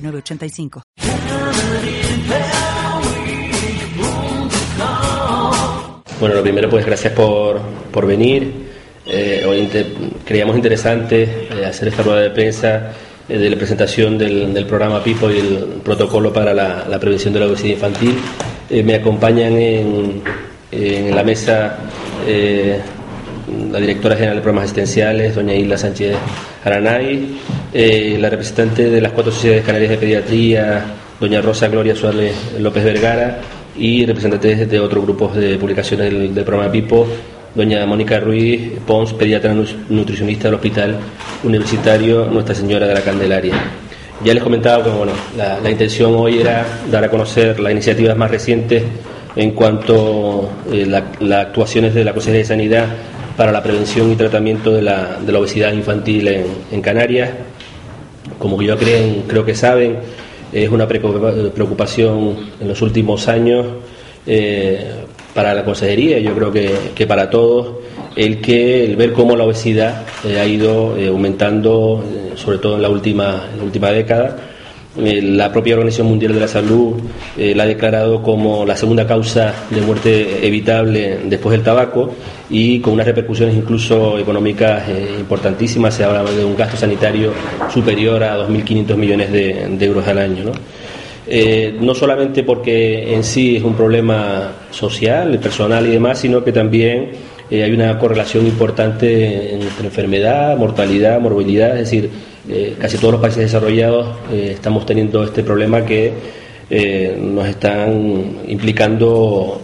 985. Bueno, lo primero, pues gracias por, por venir. Eh, hoy creíamos interesante eh, hacer esta rueda de prensa eh, de la presentación del, del, programa PIPO y el protocolo para la, la prevención de la obesidad infantil. me acompañan en, en la mesa la directora general de programas asistenciales, doña Isla Sánchez Aranay, eh, la representante de las cuatro sociedades canarias de pediatría, doña Rosa Gloria Suárez López Vergara, y representantes de otros grupos de publicaciones del, programa PIPO, doña Mónica Ruiz Pons, pediatra nutricionista del Hospital Universitario Nuestra Señora de la Candelaria. Ya les comentaba que bueno, la, intención hoy era dar a conocer las iniciativas más recientes en cuanto a eh, las actuaciones de la Consejería de Sanidad para la prevención y tratamiento de la, de la obesidad infantil en, Canarias. Como yo creen, creo que saben, es una preocupación en los últimos años eh, para la consejería, yo creo que, para todos, el que el ver cómo la obesidad eh, ha ido eh, aumentando, sobre todo en la última, en la última década eh, la propia Organización Mundial de la Salud eh, la ha declarado como la segunda causa de muerte evitable después del tabaco y con unas repercusiones incluso económicas eh, importantísimas. Se habla de un gasto sanitario superior a 2.500 millones de, euros al año. ¿no? no solamente porque en sí es un problema social, personal y demás, sino que también hay una correlación importante entre enfermedad, mortalidad, morbilidad, es decir, eh, casi todos los países desarrollados eh, estamos teniendo este problema que eh, nos están implicando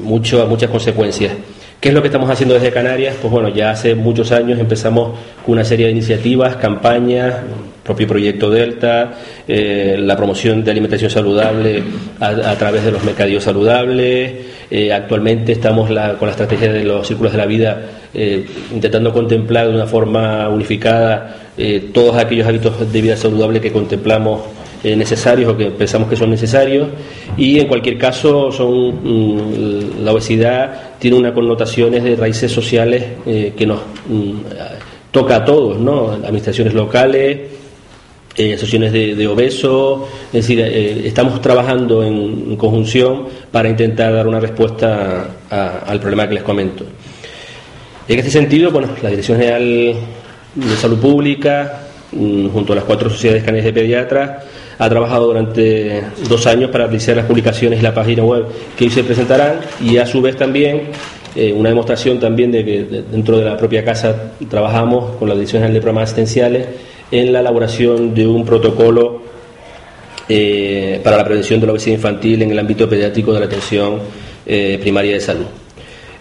mucho, muchas consecuencias. ¿Qué es lo que estamos haciendo desde Canarias? Pues bueno, ya hace muchos años empezamos con una serie de iniciativas, campañas, propio proyecto Delta, la promoción de alimentación saludable a, través de los mercadillos saludables. actualmente estamos con la estrategia de los círculos de la vida intentando contemplar de una forma unificada eh, todos aquellos hábitos de vida saludable que contemplamos eh, necesarios o que pensamos que son necesarios y en cualquier caso son mm, la obesidad tiene unas connotaciones de raíces sociales eh, que nos mm, toca a todos, ¿no? Administraciones locales, asociaciones de, obesos, es decir, estamos trabajando en, conjunción para intentar dar una respuesta al problema que les comento. En este sentido, bueno, la Dirección General de Salud Pública, mm, junto a las cuatro sociedades canarias de pediatras, ha trabajado durante dos años para realizar las publicaciones y la página web que hoy se presentarán y a su vez también eh, una demostración también de que dentro de la propia casa trabajamos con la Dirección General de Programas Asistenciales en la elaboración de un protocolo eh, para la prevención de la obesidad infantil en el ámbito pediátrico de la atención eh, primaria de salud.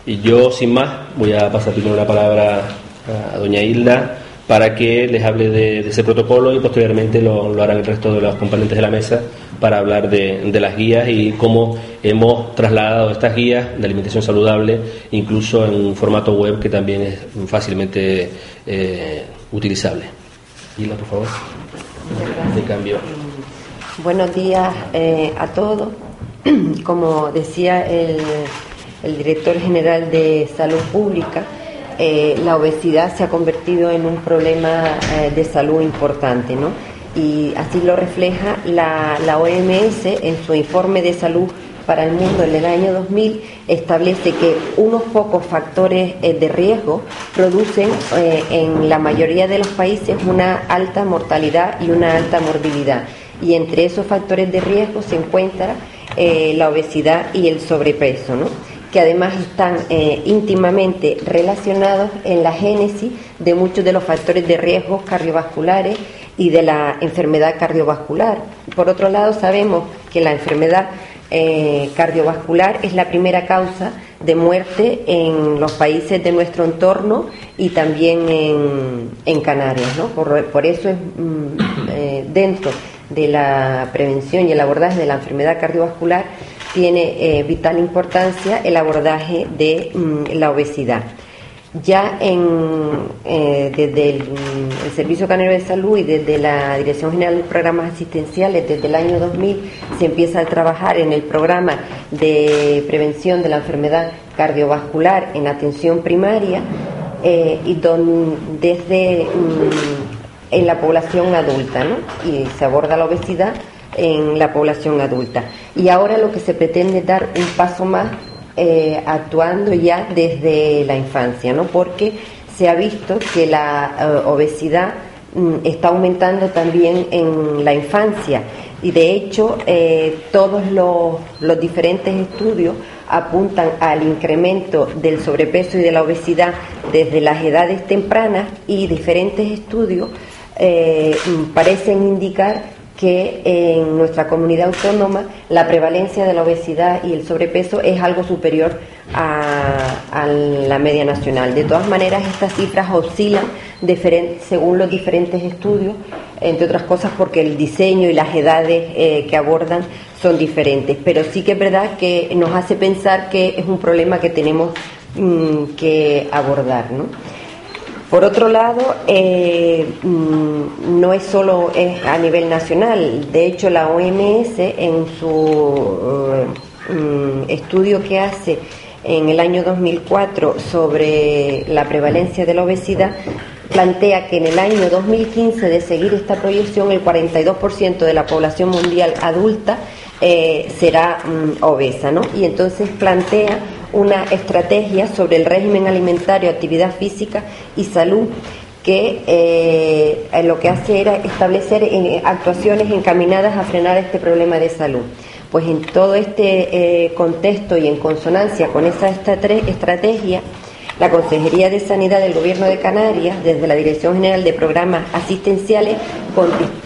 Y yo, sin más, voy a pasar primero la palabra a doña Hilda para que les hable de, ese protocolo y posteriormente lo, harán el resto de los componentes de la mesa para hablar de, las guías y cómo hemos trasladado estas guías de alimentación saludable incluso en un formato web que también es fácilmente eh, utilizable. Hilda, por favor. De cambio. Buenos días eh, a todos. Como decía el, el director general de Salud Pública, eh, la obesidad se ha convertido en un problema eh, de salud importante, ¿no? Y así lo refleja la, OMS en su informe de salud para el mundo en el año 2000 establece que unos pocos factores eh, de riesgo producen en la mayoría de los países una alta mortalidad y una alta morbilidad. Y entre esos factores de riesgo se encuentra la obesidad y el sobrepeso. ¿no? Que además están eh, íntimamente relacionados en la génesis de muchos de los factores de riesgo cardiovasculares y de la enfermedad cardiovascular. Por otro lado, sabemos que la enfermedad eh, cardiovascular es la primera causa de muerte en los países de nuestro entorno y también en, Canarias. ¿no? Por, eso es mm, eh, dentro de la prevención y el abordaje de la enfermedad cardiovascular, tiene eh, vital importancia el abordaje de mm, la obesidad. Ya en, eh, desde el, Servicio Canario de Salud y desde la Dirección General de Programas Asistenciales, desde el año 2000, se empieza a trabajar en el programa de prevención de la enfermedad cardiovascular en atención primaria eh, y desde mm, en la población adulta, ¿no? Y se aborda la obesidad en la población adulta. Y ahora lo que se pretende es dar un paso más eh, actuando ya desde la infancia, ¿no? Porque se ha visto que la eh, obesidad mm, está aumentando también en la infancia y de hecho eh, todos los, los, diferentes estudios apuntan al incremento del sobrepeso y de la obesidad desde las edades tempranas y diferentes estudios mm, parecen indicar que en nuestra comunidad autónoma la prevalencia de la obesidad y el sobrepeso es algo superior a, la media nacional. De todas maneras, estas cifras oscilan según los diferentes estudios, entre otras cosas porque el diseño y las edades eh, que abordan son diferentes. Pero sí que es verdad que nos hace pensar que es un problema que tenemos mm, que abordar. ¿no? Por otro lado, eh, mm, no es solo a nivel nacional, de hecho la OMS en su eh, mm, estudio que hace en el año 2004 sobre la prevalencia de la obesidad, plantea que en el año 2015, de seguir esta proyección, el 42% de la población mundial adulta eh, será mm, obesa, ¿no? Y entonces plantea una estrategia sobre el régimen alimentario, actividad física y salud que eh, lo que hace era establecer eh, actuaciones encaminadas a frenar este problema de salud. Pues en todo este eh, contexto y en consonancia con esa estrategia, la Consejería de Sanidad del Gobierno de Canarias, desde la Dirección General de Programas Asistenciales,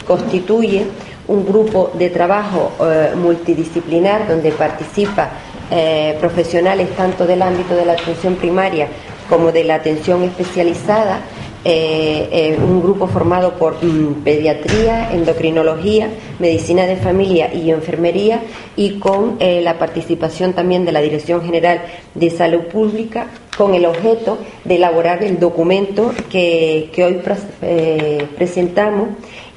constituye un grupo de trabajo multidisciplinar donde participa eh, profesionales tanto del ámbito de la atención primaria como de la atención especializada, eh, eh, un grupo formado por mm, pediatría, endocrinología, medicina de familia y enfermería y con la participación también de la Dirección General de Salud Pública con el objeto de elaborar el documento que, hoy presentamos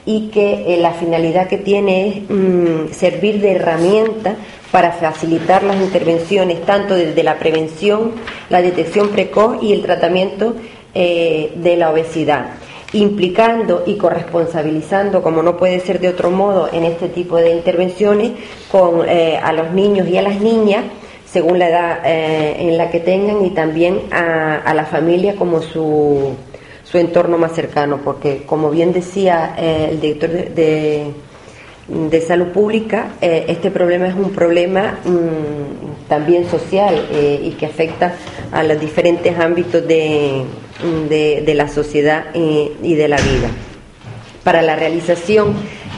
y que la finalidad que tiene es mm, servir de herramienta para facilitar las intervenciones tanto desde la prevención, la detección precoz y el tratamiento eh, de la obesidad, implicando y corresponsabilizando, como no puede ser de otro modo en este tipo de intervenciones, con, eh, a los niños y a las niñas, según la edad eh, en la que tengan, y también a, la familia como su, su, entorno más cercano, porque como bien decía el director de de salud pública, eh, este problema es un problema mm, también social eh, y que afecta a los diferentes ámbitos de, de, la sociedad y, de la vida. Para la realización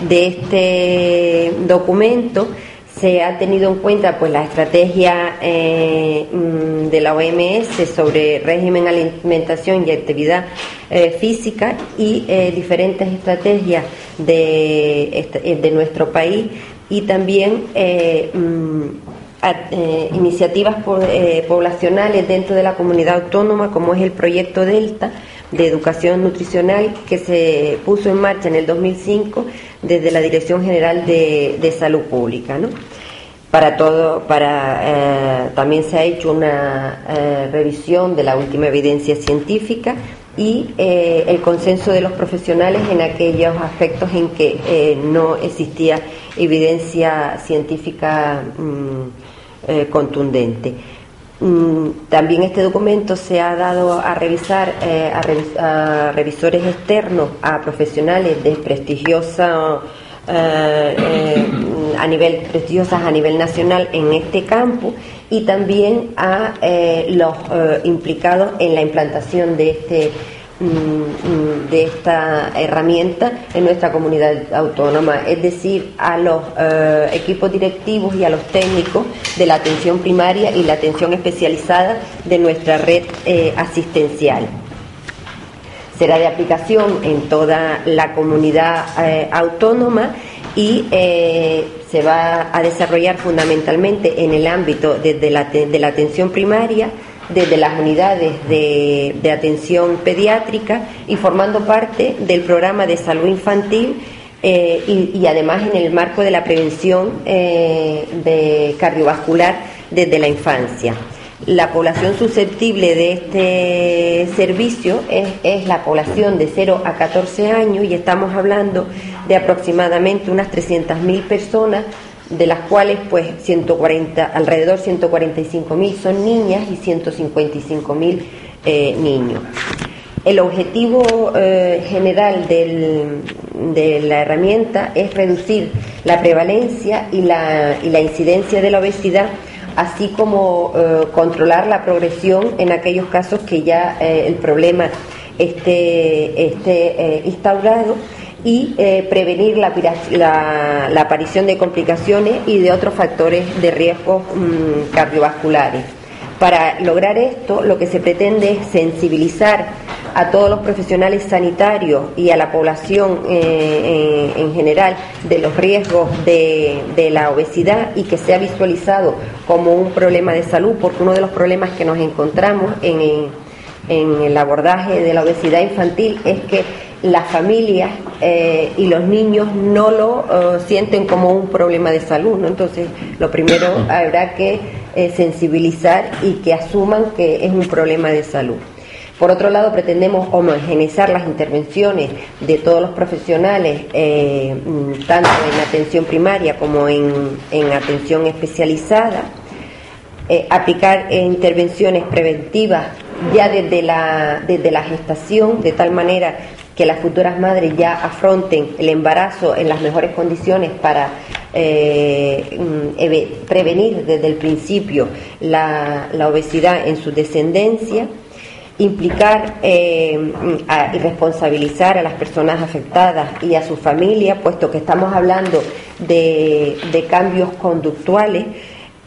de este documento se ha tenido en cuenta pues la estrategia eh, mm, de la OMS sobre régimen, alimentación y actividad física y diferentes estrategias de, de nuestro país y también eh, mm, eh, iniciativas eh, poblacionales dentro de la comunidad autónoma, como es el proyecto Delta de educación nutricional que se puso en marcha en el 2005 desde la Dirección General de, Salud Pública. ¿no? Para todo, para también se ha hecho una revisión de la última evidencia científica y eh, el consenso de los profesionales en aquellos aspectos en que eh, no existía evidencia científica mm, eh, contundente. Mm, también este documento se ha dado a revisar a, revisores externos, a profesionales de prestigiosa a nivel prestigiosas a nivel nacional en este campo y también a eh, los eh, implicados en la implantación de este de esta herramienta en nuestra comunidad autónoma, es decir, a los eh, equipos directivos y a los técnicos de la atención primaria y la atención especializada de nuestra red asistencial. Será de aplicación en toda la comunidad autónoma y eh, se va a desarrollar fundamentalmente en el ámbito la, de la atención primaria, desde las unidades de, atención pediátrica y formando parte del programa de salud infantil eh, y, además en el marco de la prevención eh, cardiovascular desde la infancia. La población susceptible de este servicio es, es, la población de 0 a 14 años y estamos hablando de aproximadamente unas 300.000 personas de las cuales pues 140, alrededor 145.000 son niñas y 155.000 eh, niños. El objetivo eh, general de la herramienta es reducir la prevalencia y la, y la incidencia de la obesidad, así como eh, controlar la progresión en aquellos casos que ya el problema esté, esté instaurado y eh, prevenir la, aparición de complicaciones y de otros factores de riesgo mm, cardiovasculares. Para lograr esto, lo que se pretende es sensibilizar a todos los profesionales sanitarios y a la población eh, en general de los riesgos de, la obesidad y que sea visualizado como un problema de salud, porque uno de los problemas que nos encontramos en, en el abordaje de la obesidad infantil es que las familias eh, y los niños no lo eh, sienten como un problema de salud, ¿no? Entonces, lo primero habrá que eh, sensibilizar y que asuman que es un problema de salud. Por otro lado, pretendemos homogeneizar las intervenciones de todos los profesionales, mm, tanto en atención primaria como en, en atención especializada, aplicar intervenciones preventivas ya desde la, desde la gestación, de tal manera que las futuras madres ya afronten el embarazo en las mejores condiciones para eh, mm, prevenir desde el principio la, obesidad en su descendencia, implicar eh, y responsabilizar a las personas afectadas y a su familia, puesto que estamos hablando de, de cambios conductuales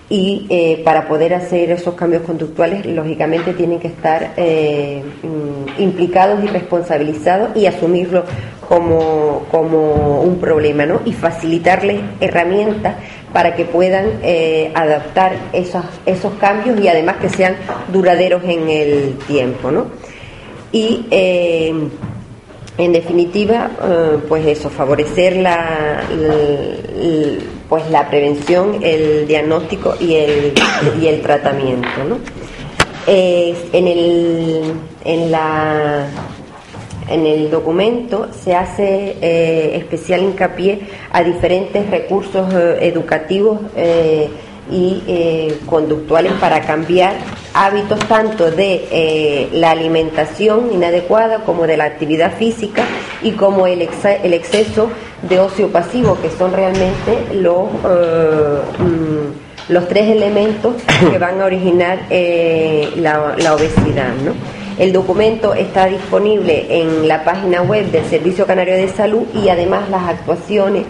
y eh, para poder hacer esos cambios conductuales, lógicamente tienen que estar eh, mm, implicados y responsabilizados y asumirlo como, como un problema, ¿no? Y facilitarles herramientas para que puedan eh, adaptar esos, esos cambios y además que sean duraderos en el tiempo, ¿no? Y en definitiva, pues eso, favorecer la, pues la prevención, el diagnóstico y el, y el tratamiento. ¿no? en, el, en, la, en el documento se hace eh, especial hincapié a diferentes recursos eh, educativos eh, y conductuales para cambiar hábitos tanto de la alimentación inadecuada como de la actividad física y como el, el exceso de ocio pasivo, que son realmente los, eh, mm, los tres elementos que van a originar eh, la, obesidad. ¿no? El documento está disponible en la página web del Servicio Canario de Salud y además las actuaciones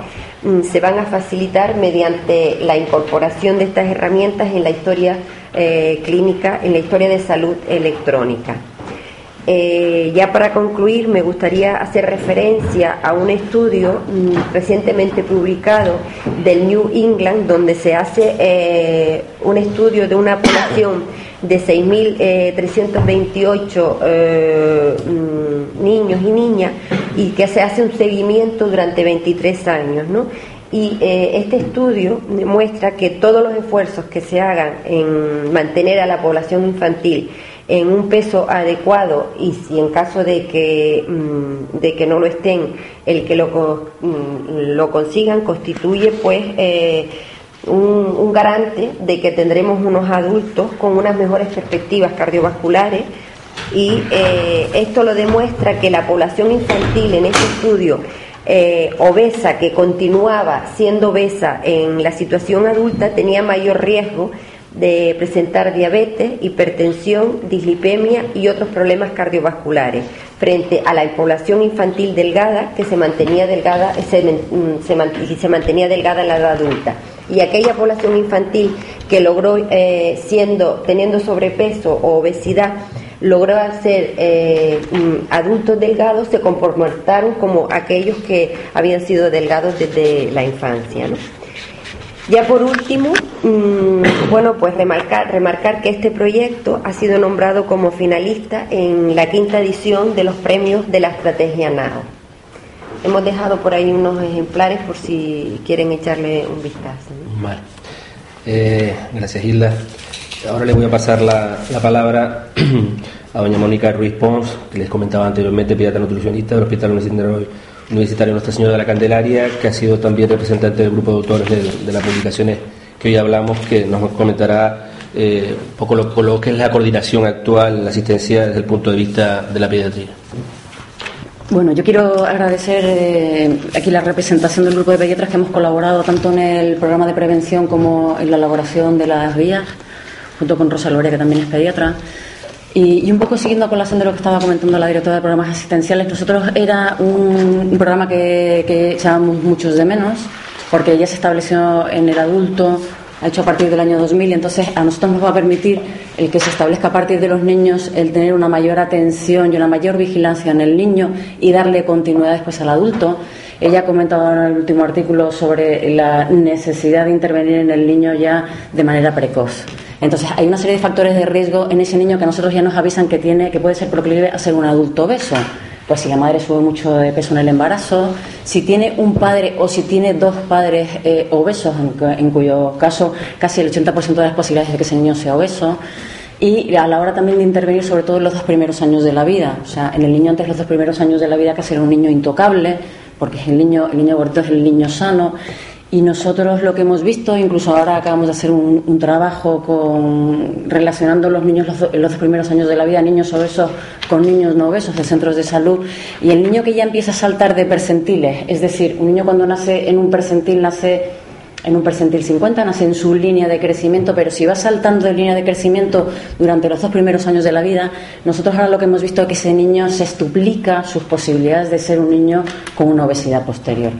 se van a facilitar mediante la incorporación de estas herramientas en la historia eh, clínica, en la historia de salud electrónica. Eh, ya para concluir, me gustaría hacer referencia a un estudio mm, recientemente publicado del New England, donde se hace eh, un estudio de una población de 6.328 eh, mm, niños y niñas y que se hace un seguimiento durante 23 años. ¿no? Y este estudio muestra que todos los esfuerzos que se hagan en mantener a la población infantil en un peso adecuado y si en caso de que, mm, de que no lo estén, el que lo, mm, lo consigan constituye pues eh, un, garante de que tendremos unos adultos con unas mejores perspectivas cardiovasculares y eh, esto lo demuestra que la población infantil en este estudio eh, obesa que continuaba siendo obesa en la situación adulta tenía mayor riesgo de presentar diabetes, hipertensión, dislipemia y otros problemas cardiovasculares, frente a la población infantil delgada que se mantenía delgada, se, mm, se, se mantenía delgada en la edad adulta. Y aquella población infantil que logró, eh, siendo, teniendo sobrepeso o obesidad, logró hacer eh, mm, adultos delgados se comportaron como aquellos que habían sido delgados desde la infancia. Ya por último, mm, bueno, pues remarcar, remarcar que este proyecto ha sido nombrado como finalista en la quinta edición de los premios de la estrategia NAO. Hemos dejado por ahí unos ejemplares por si quieren echarle un vistazo. Vale. Eh, gracias, Hilda. Ahora le voy a pasar la, la palabra a doña Mónica Ruiz Pons, que les comentaba anteriormente, pediatra nutricionista del Hospital Universitario Universitario Nuestra Señora de la Candelaria, que ha sido también representante del grupo de autores de, las publicaciones que hoy hablamos, que nos comentará eh, un poco lo, que es la coordinación actual, la asistencia desde el punto de vista de la pediatría. Bueno, yo quiero agradecer eh, aquí la representación del grupo de pediatras que hemos colaborado tanto en el programa de prevención como en la elaboración de las guías, junto con Rosa Lorea, que también es pediatra. Y, un poco siguiendo a colación de lo que estaba comentando la directora de programas asistenciales, nosotros era un, programa que, que echábamos muchos de menos, porque ya se estableció en el adulto, ha hecho a partir del año 2000, y entonces a nosotros nos va a permitir el que se establezca a partir de los niños el tener una mayor atención y una mayor vigilancia en el niño y darle continuidad después al adulto. Ella ha comentado en el último artículo sobre la necesidad de intervenir en el niño ya de manera precoz. Entonces, hay una serie de factores de riesgo en ese niño que a nosotros ya nos avisan que tiene, que puede ser proclive a ser un adulto obeso. Pues si la madre sube mucho de peso en el embarazo, si tiene un padre o si tiene dos padres eh, obesos, en, cuyo caso casi el 80% de las posibilidades de que ese niño sea obeso, y a la hora también de intervenir sobre todo en los dos primeros años de la vida. O sea, en el niño antes los dos primeros años de la vida casi era un niño intocable, porque el niño, el niño gordito es el niño sano, y nosotros lo que hemos visto, incluso ahora acabamos de hacer un, trabajo con, relacionando los niños en los primeros años de la vida, niños obesos con niños no obesos de centros de salud, y el niño que ya empieza a saltar de percentiles, es decir, un niño cuando nace en un percentil nace en un percentil 50, nace en su línea de crecimiento, pero si va saltando de línea de crecimiento durante los dos primeros años de la vida, nosotros ahora lo que hemos visto es que ese niño se estuplica sus posibilidades de ser un niño con una obesidad posterior.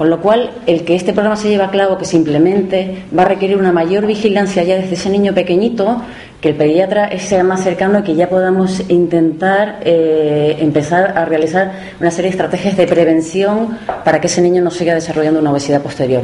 Con lo cual, el que este programa se lleve a cabo, que simplemente va a requerir una mayor vigilancia ya desde ese niño pequeñito, que el pediatra sea más cercano que ya podamos intentar eh, empezar a realizar una serie de estrategias de prevención para que ese niño no siga desarrollando una obesidad posterior.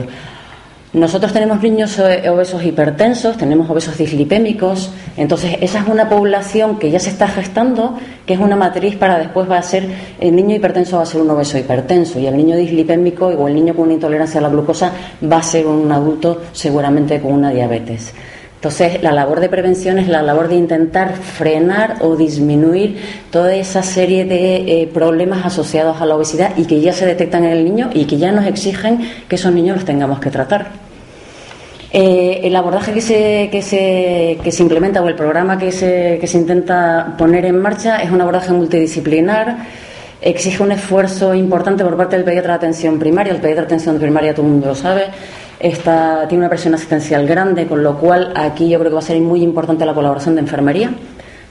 Nosotros tenemos niños obesos hipertensos, tenemos obesos dislipémicos, entonces esa es una población que ya se está gestando, que es una matriz para después va a ser, el niño hipertenso va a ser un obeso hipertenso y el niño dislipémico o el niño con una intolerancia a la glucosa va a ser un adulto seguramente con una diabetes. Entonces, la labor de prevención es la labor de intentar frenar o disminuir toda esa serie de eh, problemas asociados a la obesidad y que ya se detectan en el niño y que ya nos exigen que esos niños los tengamos que tratar. Eh, el abordaje que se, que, se, que se implementa o el programa que se, que se intenta poner en marcha es un abordaje multidisciplinar, exige un esfuerzo importante por parte del pediatra de atención primaria. El pediatra de atención primaria, todo el mundo lo sabe, está, tiene una presión asistencial grande, con lo cual aquí yo creo que va a ser muy importante la colaboración de enfermería,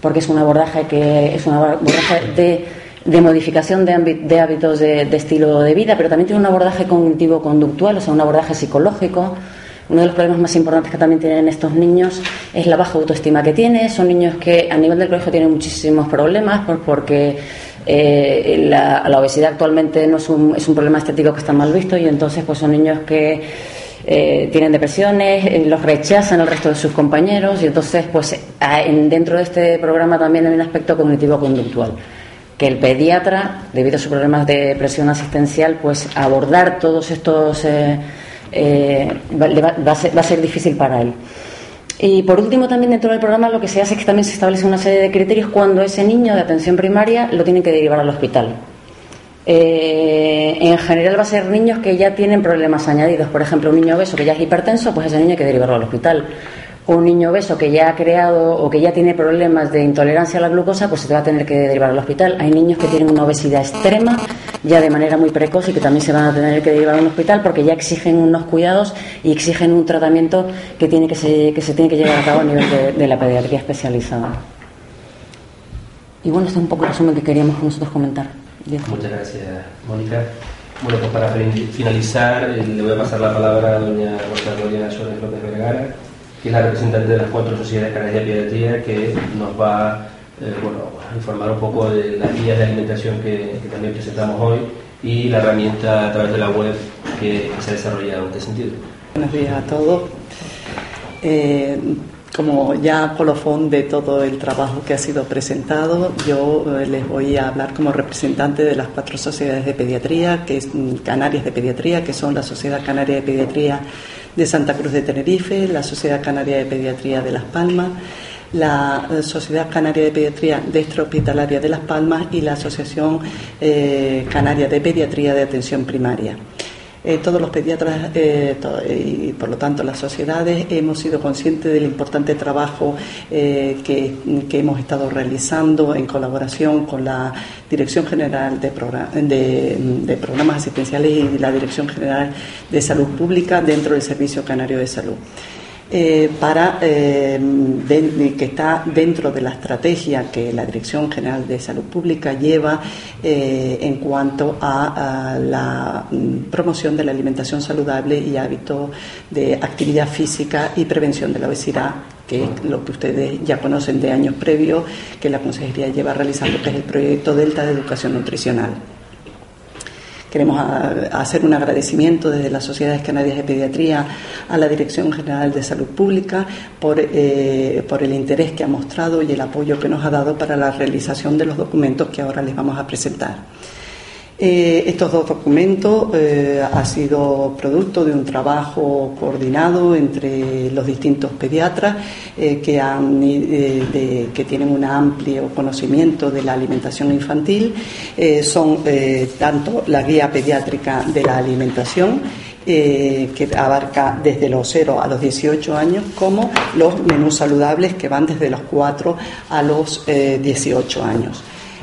porque es un abordaje que es un abordaje de, de modificación de, hábitos de, de estilo de vida, pero también tiene un abordaje cognitivo-conductual, o sea, un abordaje psicológico uno de los problemas más importantes que también tienen estos niños es la baja autoestima que tienen. Son niños que a nivel del colegio tienen muchísimos problemas porque eh, la, obesidad actualmente no es un, es un problema estético que está mal visto y entonces pues son niños que eh, tienen depresiones, eh, los rechazan el resto de sus compañeros y entonces pues dentro de este programa también hay un aspecto cognitivo-conductual que el pediatra, debido a sus problemas de presión asistencial, pues abordar todos estos eh, va, a ser, difícil para él. Y por último, también dentro del programa lo que se hace es que también se establece una serie de criterios cuando ese niño de atención primaria lo tienen que derivar al hospital. Eh, en general va a ser niños que ya tienen problemas añadidos. Por ejemplo, un niño obeso que ya es hipertenso, pues ese niño hay que derivarlo al hospital un niño obeso que ya ha creado o que ya tiene problemas de intolerancia a la glucosa, pues se te va a tener que derivar al hospital. Hay niños que tienen una obesidad extrema ya de manera muy precoz y que también se van a tener que derivar a un hospital porque ya exigen unos cuidados y exigen un tratamiento que, tiene que, se, que se tiene que llevar a cabo a nivel de, la pediatría especializada. Y bueno, este es un poco el resumen que queríamos nosotros comentar. Muchas gracias, Mónica. Bueno, pues para finalizar, eh, le voy a pasar la palabra a doña Rosa Gloria Suárez López Vergara que es la representante de las cuatro sociedades canarias de pediatría, que nos va bueno, informar un poco de las guías de alimentación que, también presentamos hoy y la herramienta a través de la web que, se ha desarrollado en este sentido. Buenos días a todos. Eh, como ya colofón de todo el trabajo que ha sido presentado, yo eh, les voy a hablar como representante de las cuatro sociedades de pediatría, que es mm, Canarias de Pediatría, que son la Sociedad Canaria de Pediatría de Santa Cruz de Tenerife, la Sociedad Canaria de Pediatría de Las Palmas, la eh, Sociedad Canaria de Pediatría Extrahospitalaria de Las Palmas y la Asociación eh, Canaria de Pediatría de Atención Primaria. Eh, todos los pediatras eh, y por lo tanto las sociedades hemos sido conscientes del importante trabajo eh, que, hemos estado realizando en colaboración con la Dirección General de, de Programas Asistenciales y la Dirección General de Salud Pública dentro del Servicio Canario de Salud. Eh, para, eh, que está dentro de la estrategia que la Dirección General de Salud Pública lleva eh, en cuanto a, la mm, promoción de la alimentación saludable y hábitos de actividad física y prevención de la obesidad que es lo que ustedes ya conocen de años previos, que la Consejería lleva realizando, que es el proyecto Delta de Educación Nutricional. Queremos hacer un agradecimiento desde las Sociedades Canarias de Pediatría a la Dirección General de Salud Pública por, eh, por el interés que ha mostrado y el apoyo que nos ha dado para la realización de los documentos que ahora les vamos a presentar. Eh, estos dos documentos eh, han sido producto de un trabajo coordinado entre los distintos pediatras eh, que, tienen un amplio conocimiento de la alimentación infantil. son tanto la guía pediátrica de la alimentación, que abarca desde los 0 a los 18 años, como los menús saludables que van desde los 4 a los 18 años.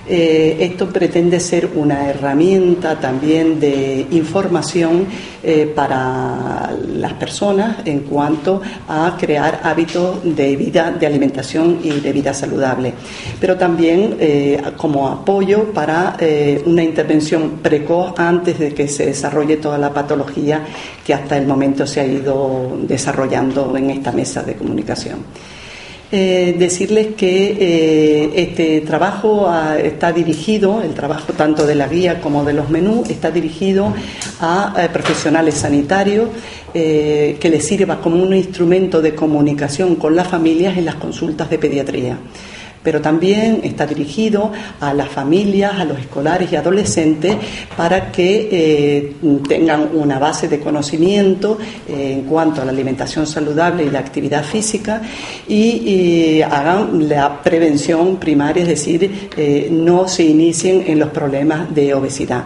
Eh, esto pretende ser una herramienta también de información eh, para las personas en cuanto a crear hábitos de vida, de alimentación y de vida saludable, pero también eh, como apoyo para una intervención precoz antes de que se desarrolle toda la patología que hasta el momento se ha ido desarrollando en esta mesa de comunicación. Eh, decirles que eh, este trabajo ah, está dirigido, el trabajo tanto de la guía como de los menús, está dirigido a, a profesionales sanitarios eh, que les sirva como un instrumento de comunicación con las familias en las consultas de pediatría pero también está dirigido a las familias, a los escolares y adolescentes para que eh, tengan una base de conocimiento eh, en cuanto a la alimentación saludable y la actividad física y, hagan la prevención primaria, es decir, eh, no se inicien en los problemas de obesidad.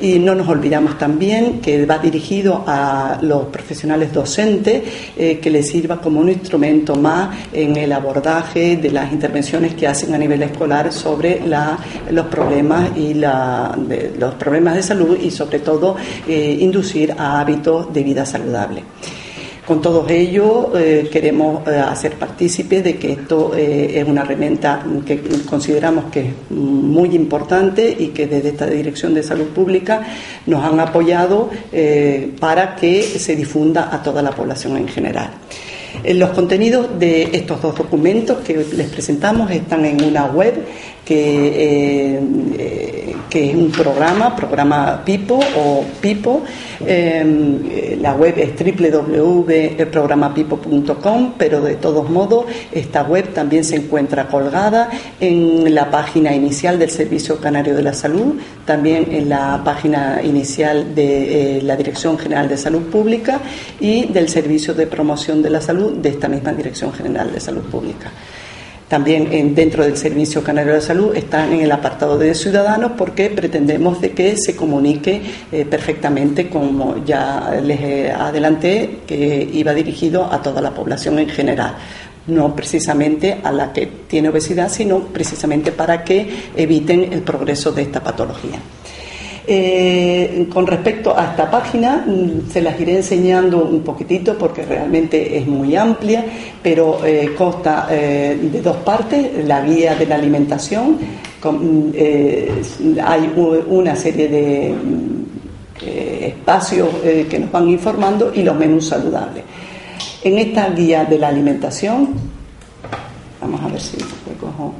Y no nos olvidamos también que va dirigido a los profesionales docentes, eh, que les sirva como un instrumento más en el abordaje de las intervenciones que hacen a nivel escolar sobre los problemas y de, los problemas de salud y sobre todo eh, inducir a hábitos de vida saludable. Con todos ellos eh, queremos eh, hacer partícipe de que esto eh, es una herramienta que consideramos que es muy importante y que desde esta Dirección de Salud Pública nos han apoyado para que se difunda a toda la población en general. Los contenidos de estos dos documentos que les presentamos están en una web que, que es un programa, programa Pipo o Pipo, Em, la web es www.programapipo.com, pero de todos modos esta web también se encuentra colgada en la página inicial del Servicio Canario de la Salud, también en la página inicial de eh, la Dirección General de Salud Pública y del Servicio de Promoción de la Salud de esta misma Dirección General de Salud Pública. También en, dentro del Servicio Canario de Salud están en el apartado de ciudadanos porque pretendemos de que se comunique eh, perfectamente, como ya les adelanté, que iba dirigido a toda la población en general no precisamente a la que tiene obesidad, sino precisamente para que eviten el progreso de esta patología. Eh, con respecto a esta página, mm, se las iré enseñando un poquitito porque realmente es muy amplia, pero eh, consta eh, de dos partes, la guía de la alimentación, mm, hay una serie de espacios que nos van informando y los menús saludables. En esta guía de la alimentación, vamos a ver si recojo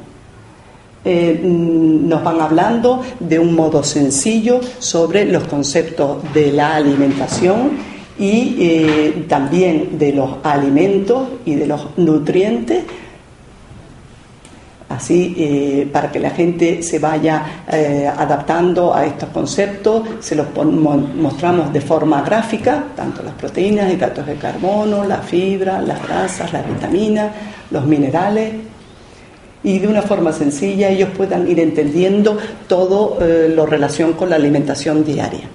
eh, mm, nos van hablando de un modo sencillo sobre los conceptos de la alimentación y eh, también de los alimentos y de los nutrientes. Así, eh, para que la gente se vaya adaptando a estos conceptos, se los mostramos de forma gráfica, tanto las proteínas, hidratos de carbono, la fibra, las grasas, las vitaminas, los minerales, y de una forma sencilla ellos puedan ir entendiendo todo eh, lo relación con la alimentación diaria.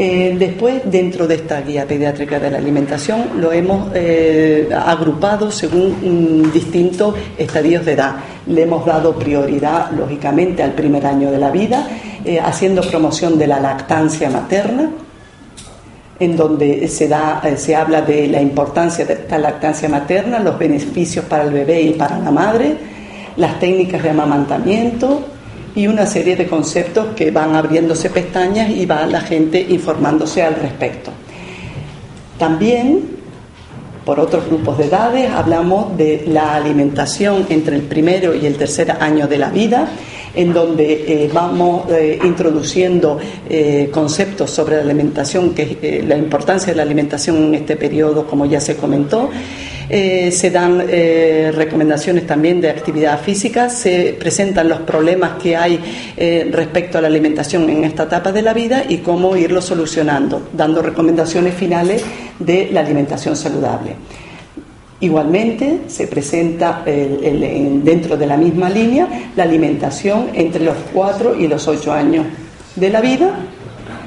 Eh, después, dentro de esta guía pediátrica de la alimentación, lo hemos eh, agrupado según distintos estadios de edad. Le hemos dado prioridad, lógicamente, al primer año de la vida, eh, haciendo promoción de la lactancia materna, en donde se, da, se habla de la importancia de esta lactancia materna, los beneficios para el bebé y para la madre, las técnicas de amamantamiento, y una serie de conceptos que van abriéndose pestañas y va la gente informándose al respecto. También, por otros grupos de edades, hablamos de la alimentación entre el primero y el tercer año de la vida, en donde eh, vamos eh, introduciendo eh, conceptos sobre la alimentación, que la importancia de la alimentación en este periodo, como ya se comentó, se dan recomendaciones también de actividad física, se presentan los problemas que hay respecto a la alimentación en esta etapa de la vida y cómo irlo solucionando, dando recomendaciones finales de la alimentación saludable. Igualmente se presenta dentro de la misma línea la alimentación entre los 4 y los 8 años de la vida,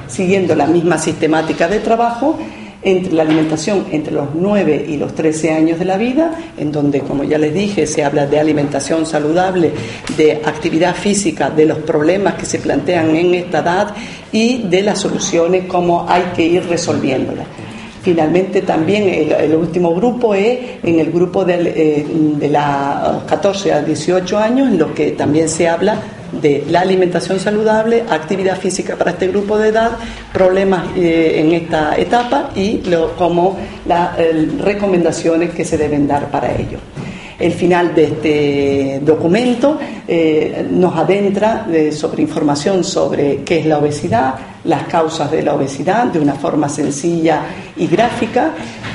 siguiendo la misma sistemática de trabajo entre la alimentación entre los 9 y los 13 años de la vida, en donde, como ya les dije, se habla de alimentación saludable, de actividad física, de los problemas que se plantean en esta edad y de las soluciones, cómo hay que ir resolviéndolas. Finalmente también el, último grupo es en el grupo eh, de los 14 a 18 años, en lo que también se habla de la alimentación saludable, actividad física para este grupo de edad, problemas eh, en esta etapa y lo, como las recomendaciones que se deben dar para ello. El final de este documento eh, nos adentra sobre información sobre qué es la obesidad, las causas de la obesidad de una forma sencilla y gráfica,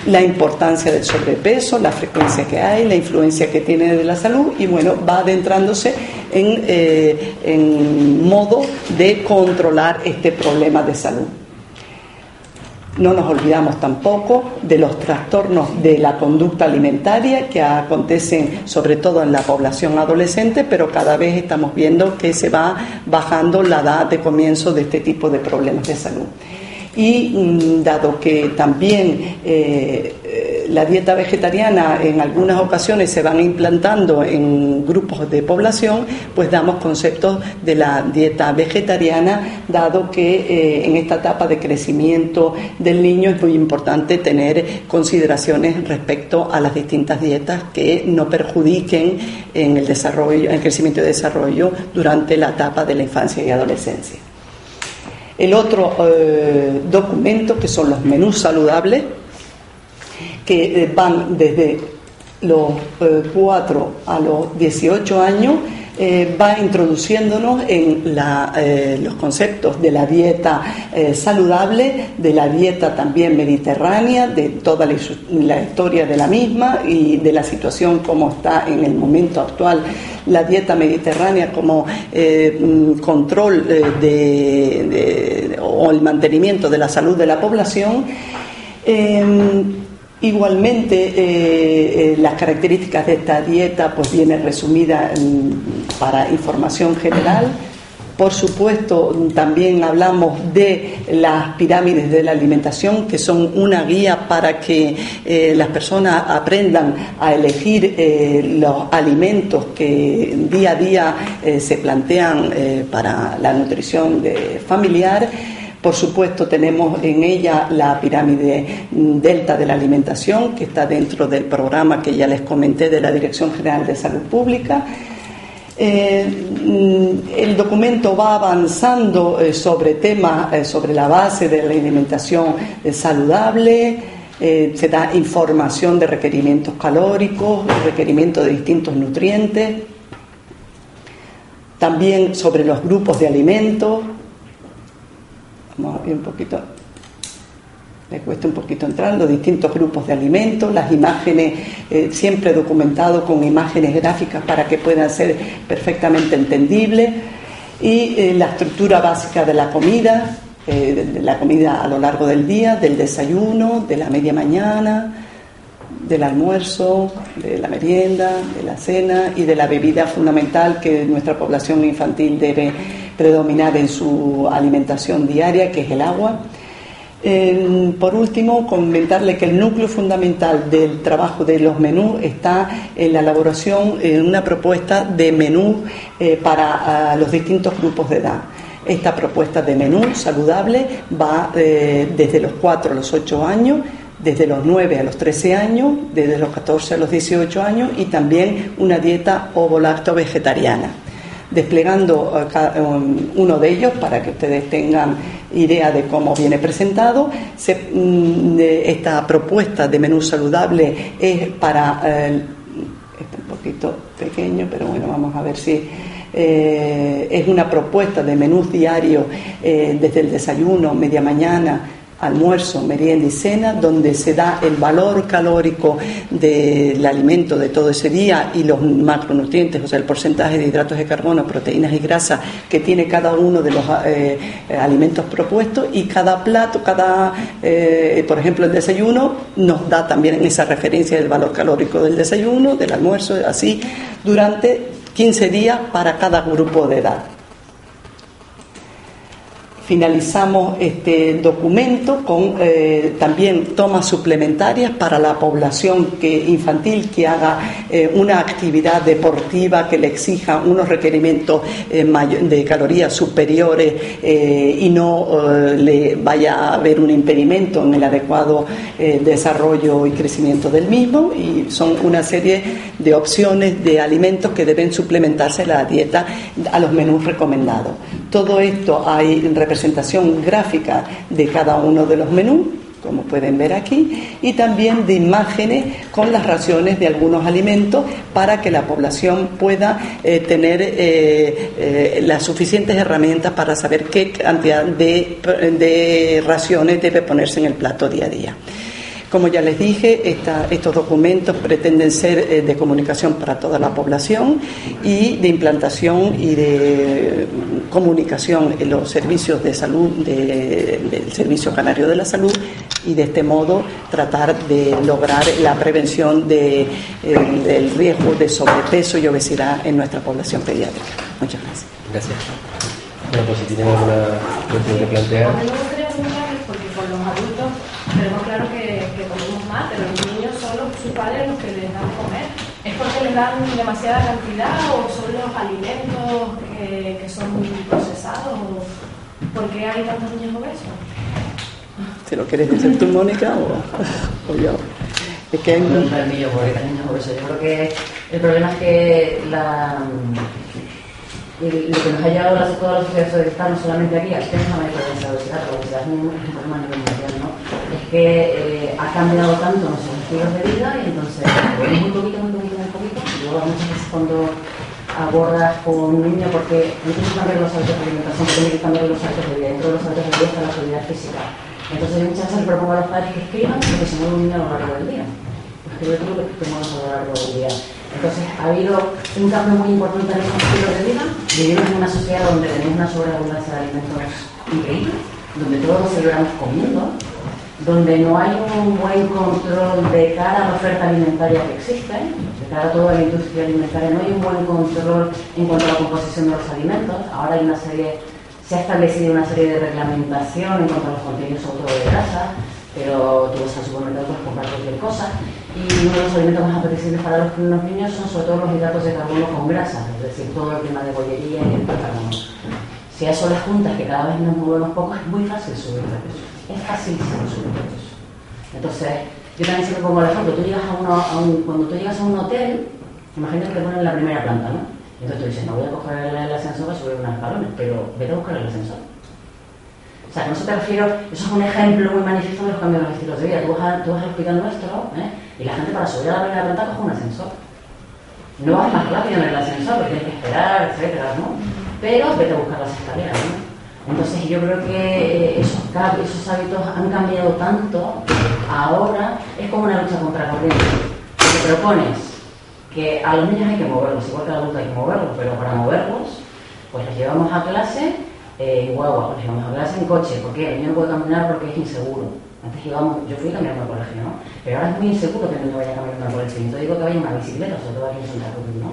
la importancia del sobrepeso, la frecuencia que hay, la influencia que tiene de la salud y bueno, va adentrándose en, eh, en modo de controlar este problema de salud. No nos olvidamos tampoco de los trastornos de la conducta alimentaria que acontecen sobre todo en la población adolescente, pero cada vez estamos viendo que se va bajando la edad de comienzo de este tipo de problemas de salud. Y mm, dado que también eh, eh, la dieta vegetariana en algunas ocasiones se van implantando en grupos de población, pues damos conceptos de la dieta vegetariana, dado que eh, en esta etapa de crecimiento del niño es muy importante tener consideraciones respecto a las distintas dietas que no perjudiquen en el desarrollo, el crecimiento y desarrollo durante la etapa de la infancia y adolescencia. El otro eh, documento, que son los menús saludables, que eh, van desde los 4 eh, a los 18 años, va introduciéndonos en los conceptos de la dieta saludable, de la dieta también mediterránea, de toda la, historia de la misma y de la situación como está en el momento actual la dieta mediterránea como eh, mm, control eh, o el mantenimiento de la salud de la población. Em, igualmente, eh, las características de esta dieta pues viene resumida para información general. Por supuesto, también hablamos de las pirámides de la alimentación, que son una guía para que eh, las personas aprendan a elegir eh, los alimentos que día a día eh, se plantean para la nutrición familiar. Por supuesto, tenemos en ella la pirámide delta de la alimentación, que está dentro del programa que ya les comenté de la Dirección General de Salud Pública. Eh, el documento va avanzando eh, sobre temas, eh, sobre la base de la alimentación saludable, se da información de requerimientos calóricos, requerimientos de distintos nutrientes. también sobre los grupos de alimentos. Vamos a ver un poquito. Me cuesta un poquito entrar, los distintos grupos de alimentos, las imágenes, eh, siempre documentado con imágenes gráficas para que puedan ser perfectamente entendibles, y eh, la estructura básica de la comida, eh, de la comida a lo largo del día, del desayuno, de la media mañana, del almuerzo, de la merienda, de la cena y de la bebida fundamental que nuestra población infantil debe predominar en su alimentación diaria, que es el agua. por último, comentarle que el núcleo fundamental del trabajo de los menús está en la elaboración en una propuesta de menú eh, para los distintos grupos de edad. Esta propuesta de menú saludable va eh, desde los 4 a los 8 años desde los 9 a los 13 años, desde los 14 a los 18 años y también una dieta ovo-lacto vegetariana. Desplegando um, uno de ellos para que ustedes tengan idea de cómo viene presentado, mm, esta propuesta de menú saludable es para. Eh, un poquito pequeño, pero bueno, vamos a ver si. Eh, es una propuesta de menú diario eh, desde el desayuno, media mañana, almuerzo, merienda y cena, donde se da el valor calórico del alimento de todo ese día y los macronutrientes, o sea, el porcentaje de hidratos de carbono, proteínas y grasas que tiene cada uno de los eh, alimentos propuestos y cada plato, cada, eh, por ejemplo, el desayuno nos da también esa referencia del valor calórico del desayuno, del almuerzo, así, durante 15 días para cada grupo de edad finalizamos este documento con eh, también tomas suplementarias para la población que, infantil que haga eh, una actividad deportiva que le exija unos requerimientos eh, de calorías superiores y no le vaya a haber un impedimento en el adecuado desarrollo y crecimiento del mismo y son una serie de opciones de alimentos que deben suplementarse en la dieta a los menús recomendados. Todo esto hay representación gráfica de cada uno de los menús, como pueden ver aquí, y también de imágenes con las raciones de algunos alimentos para que la población pueda eh, tener eh, eh, las suficientes herramientas para saber qué cantidad de raciones debe ponerse en el plato día a día. Como ya les dije, estos documentos pretenden ser eh, de comunicación para toda la población y de implantación y de comunicación en los servicios de salud del Servicio Canario de la Salud y de este modo tratar de lograr la prevención eh, del riesgo de sobrepeso y obesidad en nuestra población pediátrica. Muchas gracias. Gracias. Bueno, pues si tienen alguna cuestión que plantear. Porque con los adultos tenemos claro que pero los niños son los, sus padres los que les dan comer. ¿Es porque les dan demasiada cantidad o son los alimentos que, que son muy procesados? ¿Por qué hay tantos niños obesos? ¿Te lo quieres decir tú, Mónica, o, o yo? Es que hay niños obesos. Yo creo que el problema es que la, lo que nos ha llevado a toda la sociedad está no solamente aquí, aquí tenemos una mayor de obesidad, la obesidad es un problema a nivel mundial, ¿no? Es que eh, ha cambiado tanto nuestros estilos de vida y entonces muy poquito, muy poquito, muy poquito. Y luego muchas veces cuando abordas con un niño, porque no tienes que cambiar los hábitos de alimentación, tienes que cambiar los hábitos de vida. Dentro de los hábitos de vida está la actividad física. Entonces yo muchas veces le propongo a los padres que escriban lo que se mueve un niño a lo largo del día. Escribe todo lo que mueves a lo largo del día. Entonces ha habido un cambio muy importante en nuestro estilo de vida. Vivimos en una sociedad donde tenemos una sobreabundancia de alimentos increíble, donde todos nos celebramos comiendo, donde no hay un buen control de cara a la oferta alimentaria que existe, de cara a toda la industria alimentaria, no hay un buen control en cuanto a la composición de los alimentos. Ahora hay una serie, se ha establecido una serie de reglamentación en cuanto a los contenidos sobre de grasa, pero tú vas al supermercado puedes comprar cualquier cosa. Y uno de los alimentos más apetecibles para los, niños son sobre todo los hidratos de carbono con grasa, es decir, todo el tema de bollería y el carbono. Si a eso le juntas que cada vez nos movemos poco, es muy fácil subir de peso es facilísimo subir de peso. Entonces, yo también siempre pongo el ejemplo, tú llegas a, a un, cuando tú llegas a un hotel, imagínate que te ponen en la primera planta, ¿no? Entonces tú dices, no voy a coger el, ascensor para subir unos escalones, pero vete a buscar el ascensor. O sea, con eso te refiero, eso es un ejemplo muy manifiesto de los cambios en los estilos de vida. Tú vas, tú vas al hospital nuestro ¿eh? y la gente para subir a la primera planta coge un ascensor. No vas más rápido en el ascensor, porque tienes que esperar, etcétera, ¿no? Pero vete a buscar las escaleras, ¿no? Entonces yo creo que eh, esos, hábitos han cambiado tanto, ahora es como una lucha contra corriente. Te propones que a los niños hay que moverlos, igual que a los adultos hay que moverlos, pero para moverlos, pues los llevamos a clase eh, guagua, los llevamos a clase en coche, porque el niño no puede caminar porque es inseguro. Antes íbamos, yo fui caminando al colegio, ¿no? Pero ahora es muy inseguro que el niño vaya caminando al colegio. Entonces digo que vaya en una bicicleta, sobre todo aquí en Santa Cruz, ¿no?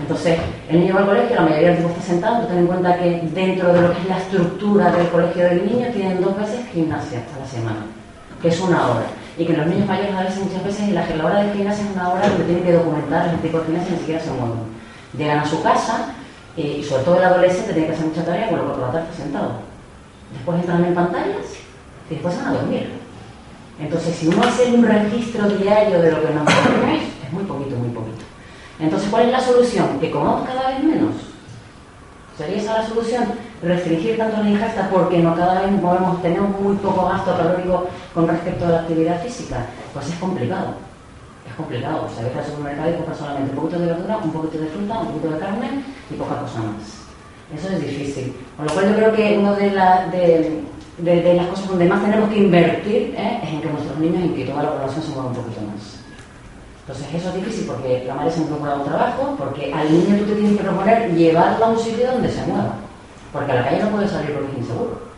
Entonces, el niño va al colegio, la mayoría del tiempo está sentado, ten en cuenta que dentro de lo que es la estructura del colegio del niño tienen dos veces gimnasia a la semana, que es una hora. Y que los niños mayores a veces muchas veces la, la hora de gimnasia es una hora donde tienen que documentar el tipo de gimnasia ni siquiera se mueven. Llegan a su casa y, sobre todo el adolescente tiene que hacer mucha tarea con lo por la tarde sentado. Después entran en pantallas y después van a dormir. Entonces, si uno hace un registro diario de lo que nos es muy poquito, muy poquito. Entonces, ¿cuál es la solución? Que comamos cada vez menos. ¿Sería esa la solución? Restringir tanto la ingesta porque no cada vez movemos, tenemos muy poco gasto calórico con respecto a la actividad física. Pues es complicado. Es complicado. O sea, ir al supermercado y comprar solamente un poquito de verdura, un poquito de fruta, un poquito de carne y poca cosa más. Eso es difícil. Con lo cual yo creo que uno de, la, de, las cosas donde más tenemos que invertir ¿eh? es en que nuestros niños y que toda la población se mueva un poquito más. Entonces eso es difícil porque la madre se ha procurado un trabajo, porque al niño tú te tienes que proponer llevarlo a un sitio donde se mueva, porque a la calle no puede salir porque es inseguro.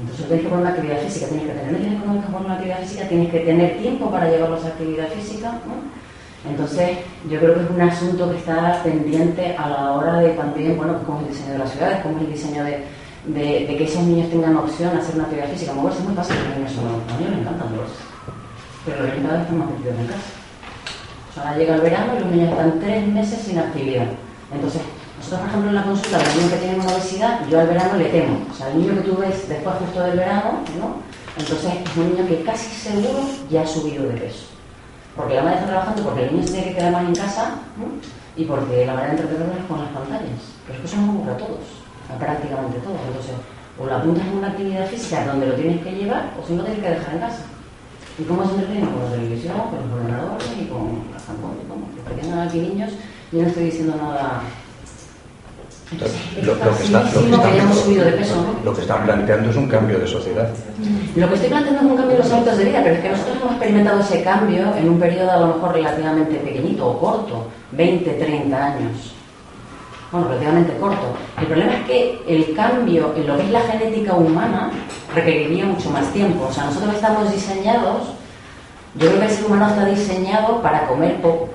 Entonces tienes que poner una actividad física, tienes que tener tienes que poner una actividad física, tienes que tener tiempo para llevarlos a actividad física. Entonces yo creo que es un asunto que está pendiente a la hora de también, bueno, cómo es el diseño de las ciudades, cómo es el diseño de de, que esos niños tengan opción a hacer una actividad física. Moverse es muy fácil, los niños son, a mí me encantan moverse, pero los vez están más metidos en casa. O sea, ahora llega el verano y los niños están tres meses sin actividad. Entonces, nosotros, por ejemplo, en la consulta, los niños que tienen una obesidad, yo al verano le temo. O sea, el niño que tú ves después justo del verano, ¿no? Entonces, es un niño que casi seguro ya ha subido de peso. Porque la madre está trabajando, porque el niño se tiene que quedar más en casa, ¿no? y porque la manera de entretenerlo es con las pantallas. Pero es que eso no ocurre a todos prácticamente todo. Entonces, o lo apuntas en una actividad física donde lo tienes que llevar, o si no, tienes que dejar en casa. ¿Y cómo se entretienen? Con la televisión, con los ordenadores y con las tampones. Los que tengan aquí niños, yo no estoy diciendo nada. lo, que está, lo, que están planteando es un cambio de sociedad. Lo que estoy planteando es un cambio de los hábitos de vida, pero es que nosotros hemos experimentado ese cambio en un periodo a lo mejor relativamente pequeñito o corto, 20, 30 años bueno, relativamente corto. El problema es que el cambio en lo que es la genética humana requeriría mucho más tiempo. O sea, nosotros estamos diseñados, yo creo que el ser humano está diseñado para comer poco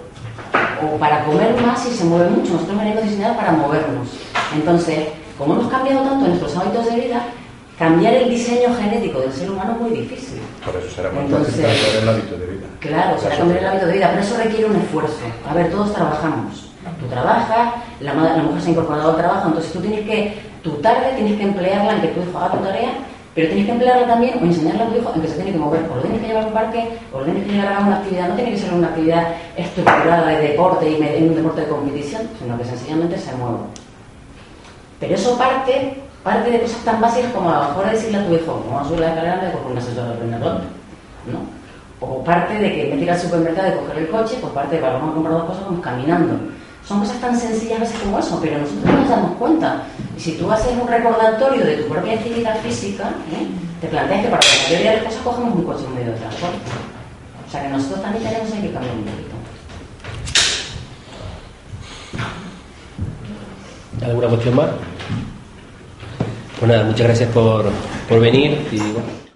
o para comer más y se mueve mucho. Nosotros venimos diseñados para movernos. Entonces, como hemos cambiado tanto nuestros hábitos de vida, cambiar el diseño genético del ser humano es muy difícil. Por eso será muy fácil cambiar el hábito de vida. Claro, será cambiar el hábito de vida, pero eso requiere un esfuerzo. A ver, todos trabajamos tú trabajas, la, mujer se ha incorporado al trabajo, entonces tú tienes que, tu tarde tienes que emplearla en que tu hijo haga tu tarea, pero tienes que emplearla también o enseñarle a tu hijo en que se tiene que mover, o lo tienes que llevar a un parque, o lo tienes que llevar a una actividad, no tiene que ser una actividad estructurada de deporte y en un deporte de competición, sino que sencillamente se mueva. Pero eso parte, parte de cosas tan básicas como a lo mejor decirle a tu hijo, a subir la escalera, me cojo un asesor de ¿no? O parte de que me tira al supermercado de coger el coche, pues parte de que vamos a comprar dos cosas, vamos caminando. Son cosas tan sencillas a veces como eso, pero nosotros no nos damos cuenta. Y si tú haces un recordatorio de tu propia actividad física, ¿eh? te planteas que para la mayoría de las cosas cogemos un coche en medio de transporte. O sea que nosotros también tenemos que cambiar un poquito. ¿Alguna cuestión más? Pues nada, muchas gracias por, por venir y bueno.